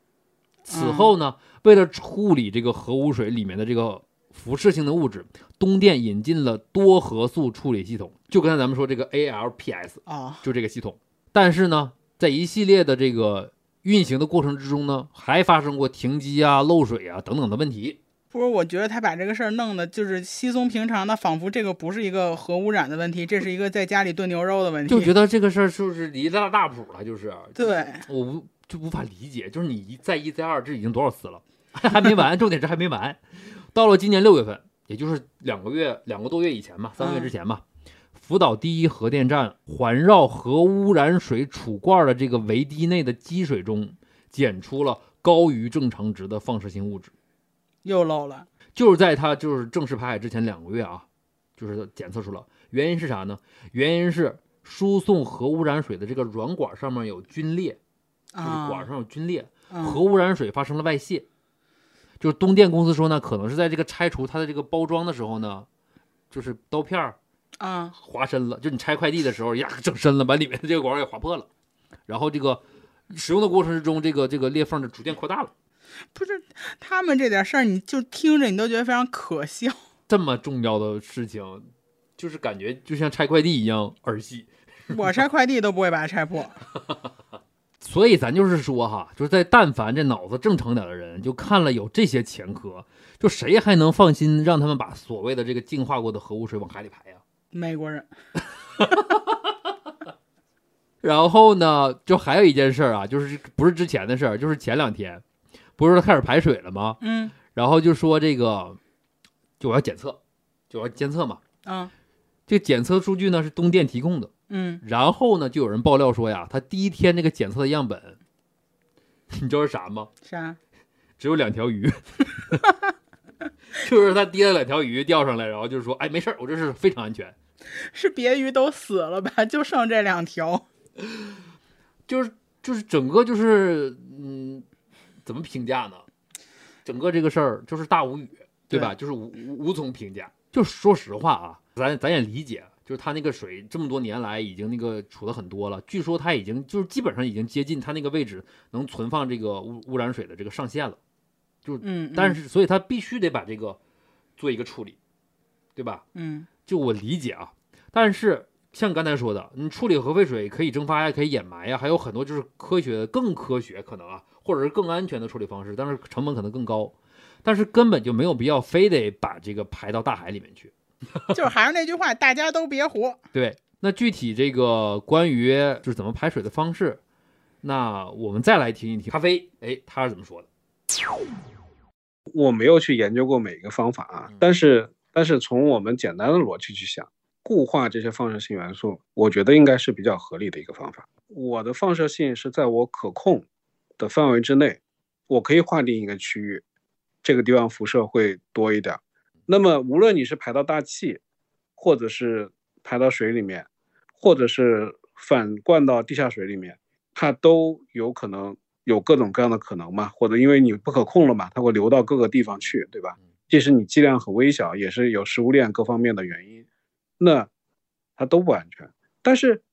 此后呢，为了处理这个核污水里面的这个辐射性的物质，东电引进了多核素处理系统，就刚才咱们说这个 ALPS 啊，就这个系统。但是呢，在一系列的这个运行的过程之中呢，还发生过停机啊、漏水啊等等的问题。不是，我觉得他把这个事儿弄的，就是稀松平常的，仿佛这个不是一个核污染的问题，这是一个在家里炖牛肉的问题。就觉得这个事儿就是离大大谱了，就是。对，我无就无法理解，就是你一再一再二，这已经多少次了，<laughs> 还没完，重点是还没完。到了今年六月份，也就是两个月两个多月以前吧，三个月之前嘛，福岛第一核电站环绕核污染水储罐的这个围堤内的积水中检出了高于正常值的放射性物质，又漏了。就是在它就是正式排海之前两个月啊，就是检测出了，原因是啥呢？原因是输送核污染水的这个软管上面有皲裂。就是管上有皲裂，核污染水发生了外泄。就是东电公司说呢，可能是在这个拆除它的这个包装的时候呢，就是刀片儿啊划深了。就你拆快递的时候，呀整深了，把里面的这个管给划破了。然后这个使用的过程之中，这个这个裂缝就逐渐扩大了。不是他们这点事儿，你就听着你都觉得非常可笑。这么重要的事情，就是感觉就像拆快递一样儿戏。我拆快递都不会把它拆破。<laughs> 所以咱就是说哈，就是在但凡这脑子正常点的人，就看了有这些前科，就谁还能放心让他们把所谓的这个净化过的核污水往海里排呀？美国人。<laughs> 然后呢，就还有一件事啊，就是不是之前的事儿，就是前两天，不是开始排水了吗？嗯。然后就说这个，就我要检测，就要监测嘛。嗯。这检测数据呢是东电提供的。嗯，然后呢，就有人爆料说呀，他第一天那个检测的样本，<laughs> 你知道是啥吗？啥？只有两条鱼，<laughs> <laughs> 就是他提了两条鱼钓上来，然后就说，哎，没事儿，我这是非常安全。<laughs> 是别鱼都死了吧？就剩这两条，<laughs> 就是就是整个就是嗯，怎么评价呢？整个这个事儿就是大无语，对吧？就是无无从评价。就说实话啊，咱咱也理解。就是他那个水这么多年来已经那个储的很多了，据说他已经就是基本上已经接近他那个位置能存放这个污污染水的这个上限了，就嗯，但是所以他必须得把这个做一个处理，对吧？嗯，就我理解啊，但是像刚才说的，你处理核废水可以蒸发呀，可以掩埋呀，还有很多就是科学更科学可能啊，或者是更安全的处理方式，但是成本可能更高，但是根本就没有必要非得把这个排到大海里面去。<laughs> 就是还是那句话，大家都别活。对，那具体这个关于就是怎么排水的方式，那我们再来听一听咖啡，哎，他是怎么说的？我没有去研究过每一个方法啊，但是但是从我们简单的逻辑去想，固化这些放射性元素，我觉得应该是比较合理的一个方法。我的放射性是在我可控的范围之内，我可以划定一个区域，这个地方辐射会多一点。那么，无论你是排到大气，或者是排到水里面，或者是反灌到地下水里面，它都有可能有各种各样的可能嘛？或者因为你不可控了嘛，它会流到各个地方去，对吧？即使你剂量很微小，也是有食物链各方面的原因，那它都不安全。但是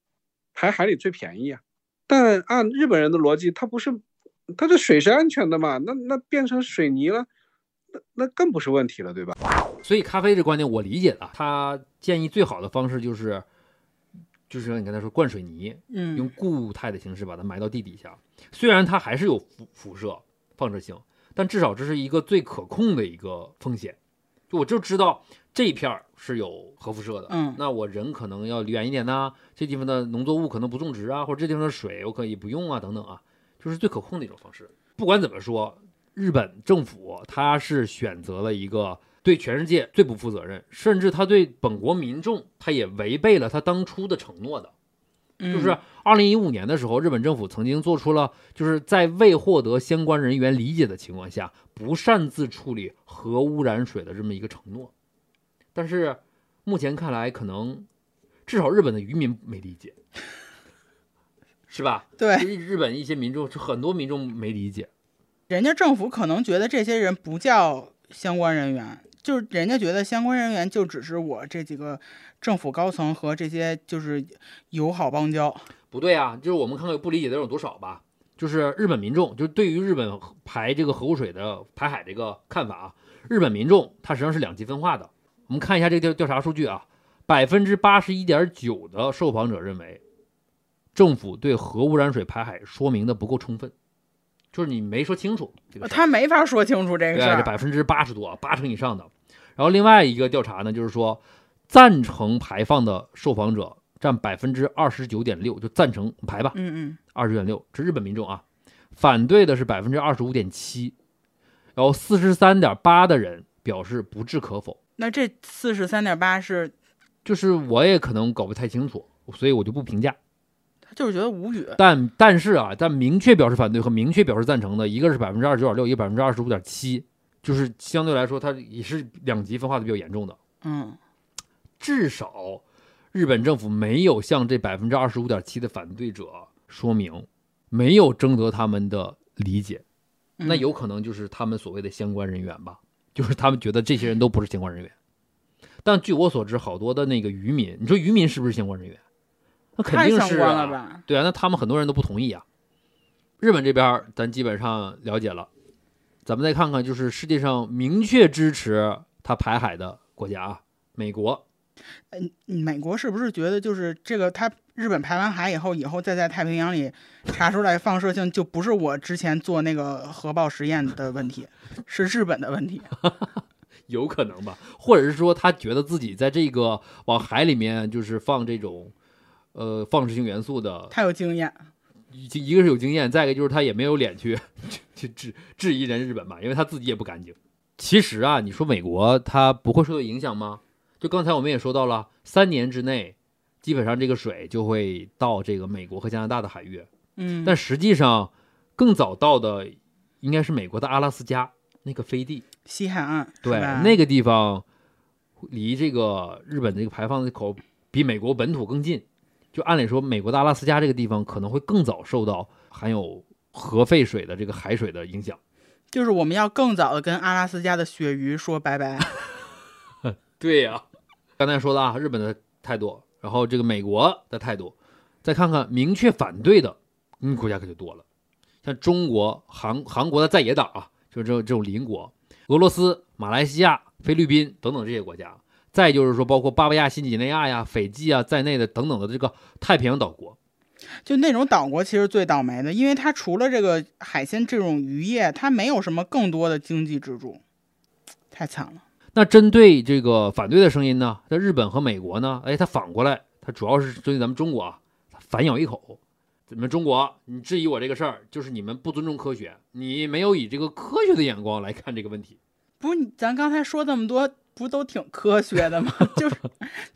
排海里最便宜啊！但按日本人的逻辑，它不是它的水是安全的嘛？那那变成水泥了。那那更不是问题了，对吧？所以咖啡这观点我理解的，他建议最好的方式就是，就是你刚才说灌水泥，嗯，用固态的形式把它埋到地底下。虽然它还是有辐辐射放射性，但至少这是一个最可控的一个风险。就我就知道这一片儿是有核辐射的，嗯，那我人可能要离远一点呐，这地方的农作物可能不种植啊，或者这地方的水我可以不用啊，等等啊，就是最可控的一种方式。不管怎么说。日本政府它是选择了一个对全世界最不负责任，甚至他对本国民众他也违背了他当初的承诺的，就是二零一五年的时候，日本政府曾经做出了就是在未获得相关人员理解的情况下不擅自处理核污染水的这么一个承诺，但是目前看来，可能至少日本的渔民没理解，是吧？对，日本一些民众就很多民众没理解。人家政府可能觉得这些人不叫相关人员，就是人家觉得相关人员就只是我这几个政府高层和这些就是友好邦交。不对啊，就是我们看看不理解的有多少吧。就是日本民众，就是对于日本排这个核污水的排海这个看法啊，日本民众他实际上是两极分化的。我们看一下这个调调查数据啊，百分之八十一点九的受访者认为，政府对核污染水排海说明的不够充分。就是你没说清楚，他没法说清楚这个事儿。这百分之八十多，八成以上的。然后另外一个调查呢，就是说赞成排放的受访者占百分之二十九点六，就赞成排吧。嗯嗯，二十九点六，这日本民众啊，反对的是百分之二十五点七，然后四十三点八的人表示不置可否。那这四十三点八是，就是我也可能搞不太清楚，所以我就不评价。他就是觉得无语。但但是啊，但明确表示反对和明确表示赞成的，一个是百分之二十九点六，一个百分之二十五点七，就是相对来说，它也是两极分化的比较严重的。嗯，至少日本政府没有向这百分之二十五点七的反对者说明，没有征得他们的理解，那有可能就是他们所谓的相关人员吧。就是他们觉得这些人都不是相关人员，但据我所知，好多的那个渔民，你说渔民是不是相关人员？那肯定是啊，对啊，那他们很多人都不同意啊。日本这边咱基本上了解了，咱们再看看，就是世界上明确支持他排海的国家啊，美国。嗯，美国是不是觉得就是这个他？日本排完海以后，以后再在太平洋里查出来放射性，就不是我之前做那个核爆实验的问题，<laughs> 是日本的问题，<laughs> 有可能吧？或者是说他觉得自己在这个往海里面就是放这种呃放射性元素的，太有经验，一一个是有经验，再一个就是他也没有脸去去质质疑人日本嘛，因为他自己也不干净。其实啊，你说美国它不会受到影响吗？就刚才我们也说到了，三年之内。基本上这个水就会到这个美国和加拿大的海域，嗯，但实际上更早到的应该是美国的阿拉斯加那个飞地西海岸，对，那个地方离这个日本这个排放的口比美国本土更近，就按理说美国的阿拉斯加这个地方可能会更早受到含有核废水的这个海水的影响，就是我们要更早的跟阿拉斯加的鳕鱼说拜拜。<laughs> 对呀，刚才说的啊，日本的态度。然后这个美国的态度，再看看明确反对的，嗯，国家可就多了，像中国、韩韩国的在野党啊，就是这这种邻国，俄罗斯、马来西亚、菲律宾等等这些国家，再就是说包括巴布亚新几内亚呀、斐济啊在内的等等的这个太平洋岛国，就那种岛国其实最倒霉的，因为它除了这个海鲜这种渔业，它没有什么更多的经济支柱，太惨了。那针对这个反对的声音呢？在日本和美国呢？哎，它反过来，它主要是针对咱们中国啊，反咬一口。你们中国，你质疑我这个事儿，就是你们不尊重科学，你没有以这个科学的眼光来看这个问题。不是，咱刚才说这么多，不都挺科学的吗？<laughs> 就是，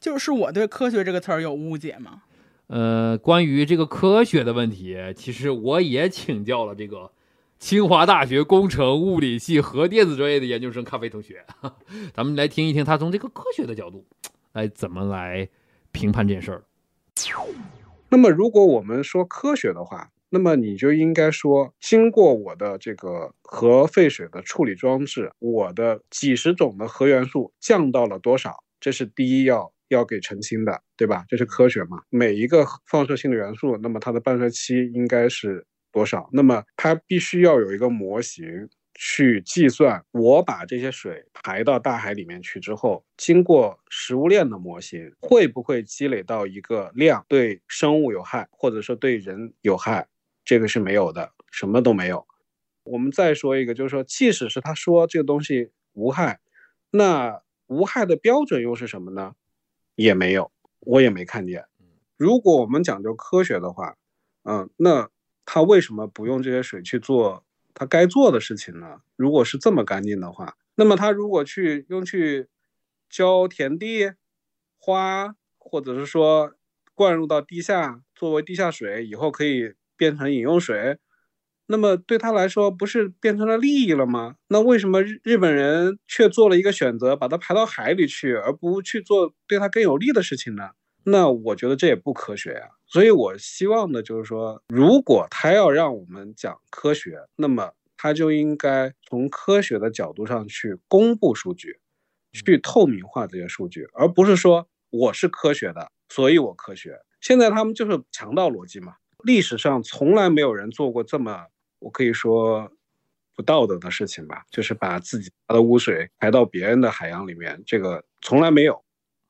就是我对科学这个词儿有误解吗？呃，关于这个科学的问题，其实我也请教了这个。清华大学工程物理系核电子专业的研究生咖啡同学，<laughs> 咱们来听一听他从这个科学的角度来怎么来评判这件事儿。那么，如果我们说科学的话，那么你就应该说，经过我的这个核废水的处理装置，我的几十种的核元素降到了多少？这是第一要要给澄清的，对吧？这是科学嘛？每一个放射性的元素，那么它的半衰期应该是。多少？那么它必须要有一个模型去计算。我把这些水排到大海里面去之后，经过食物链的模型，会不会积累到一个量对生物有害，或者说对人有害？这个是没有的，什么都没有。我们再说一个，就是说，即使是他说这个东西无害，那无害的标准又是什么呢？也没有，我也没看见。如果我们讲究科学的话，嗯，那。他为什么不用这些水去做他该做的事情呢？如果是这么干净的话，那么他如果去用去浇田地、花，或者是说灌入到地下作为地下水，以后可以变成饮用水，那么对他来说不是变成了利益了吗？那为什么日日本人却做了一个选择，把它排到海里去，而不去做对他更有利的事情呢？那我觉得这也不科学呀。所以，我希望的就是说，如果他要让我们讲科学，那么他就应该从科学的角度上去公布数据，去透明化这些数据，而不是说我是科学的，所以我科学。现在他们就是强盗逻辑嘛。历史上从来没有人做过这么，我可以说不道德的事情吧，就是把自己的污水排到别人的海洋里面，这个从来没有。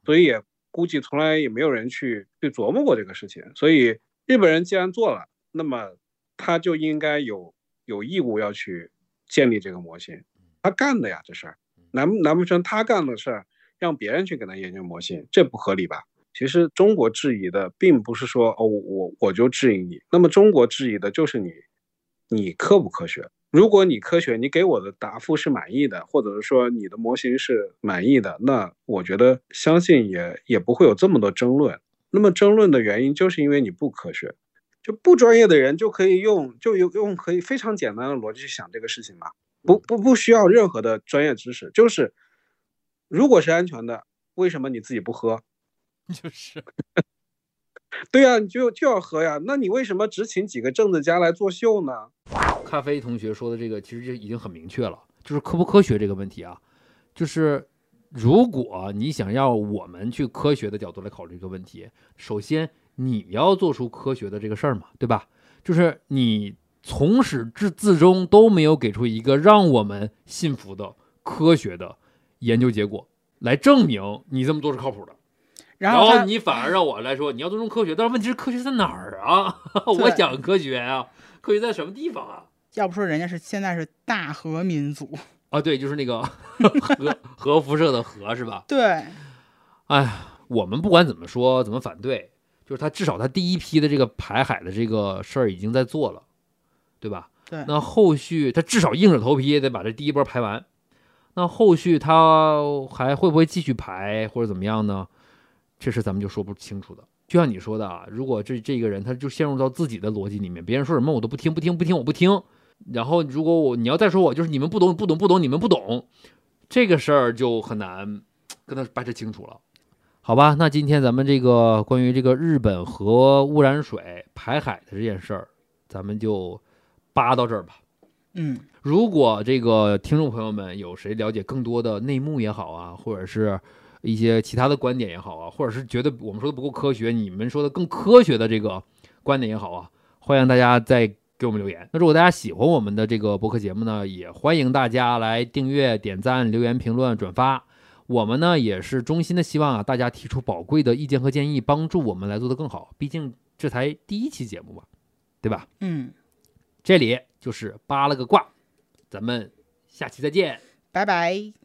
所以也。估计从来也没有人去去琢磨过这个事情，所以日本人既然做了，那么他就应该有有义务要去建立这个模型，他干的呀这事儿，难难不成他干的事儿让别人去给他研究模型，这不合理吧？其实中国质疑的并不是说哦我我就质疑你，那么中国质疑的就是你你科不科学。如果你科学，你给我的答复是满意的，或者是说你的模型是满意的，那我觉得相信也也不会有这么多争论。那么争论的原因就是因为你不科学，就不专业的人就可以用就用用可以非常简单的逻辑去想这个事情嘛，不不不需要任何的专业知识，就是如果是安全的，为什么你自己不喝？<laughs> 就是，对呀，你就就要喝呀，那你为什么只请几个政治家来作秀呢？咖啡同学说的这个其实就已经很明确了，就是科不科学这个问题啊，就是如果你想要我们去科学的角度来考虑这个问题，首先你要做出科学的这个事儿嘛，对吧？就是你从始至至终都没有给出一个让我们信服的科学的研究结果来证明你这么做是靠谱的。然后你反而让我来说，你要尊重科学，但是问题是科学在哪儿啊？<laughs> 我讲科学啊，科学在什么地方啊？要不说人家是现在是大核民族啊，对，就是那个 <laughs> 核核辐射的核是吧？对。哎呀，我们不管怎么说怎么反对，就是他至少他第一批的这个排海的这个事儿已经在做了，对吧？对。那后续他至少硬着头皮得把这第一波排完，那后续他还会不会继续排或者怎么样呢？这事咱们就说不清楚的，就像你说的啊，如果这这个人他就陷入到自己的逻辑里面，别人说什么我都不听，不听，不听，我不听。然后如果我你要再说我就是你们不懂，不懂，不懂，你们不懂，这个事儿就很难跟他掰扯清楚了，好吧？那今天咱们这个关于这个日本核污染水排海的这件事儿，咱们就扒到这儿吧。嗯，如果这个听众朋友们有谁了解更多的内幕也好啊，或者是。一些其他的观点也好啊，或者是觉得我们说的不够科学，你们说的更科学的这个观点也好啊，欢迎大家再给我们留言。那如果大家喜欢我们的这个播客节目呢，也欢迎大家来订阅、点赞、留言、评论、转发。我们呢也是衷心的希望啊，大家提出宝贵的意见和建议，帮助我们来做得更好。毕竟这才第一期节目嘛，对吧？嗯，这里就是扒了个卦，咱们下期再见，拜拜。